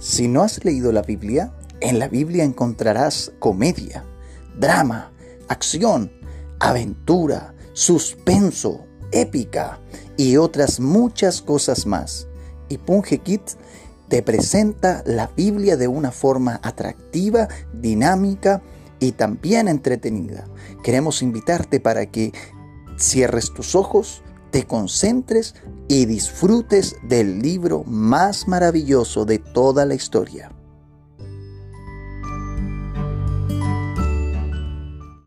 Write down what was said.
Si no has leído la Biblia, en la Biblia encontrarás comedia, drama, acción, aventura, suspenso, épica y otras muchas cosas más. Y Punge Kids te presenta la Biblia de una forma atractiva, dinámica y también entretenida. Queremos invitarte para que cierres tus ojos, te concentres y disfrutes del libro más maravilloso de toda la historia.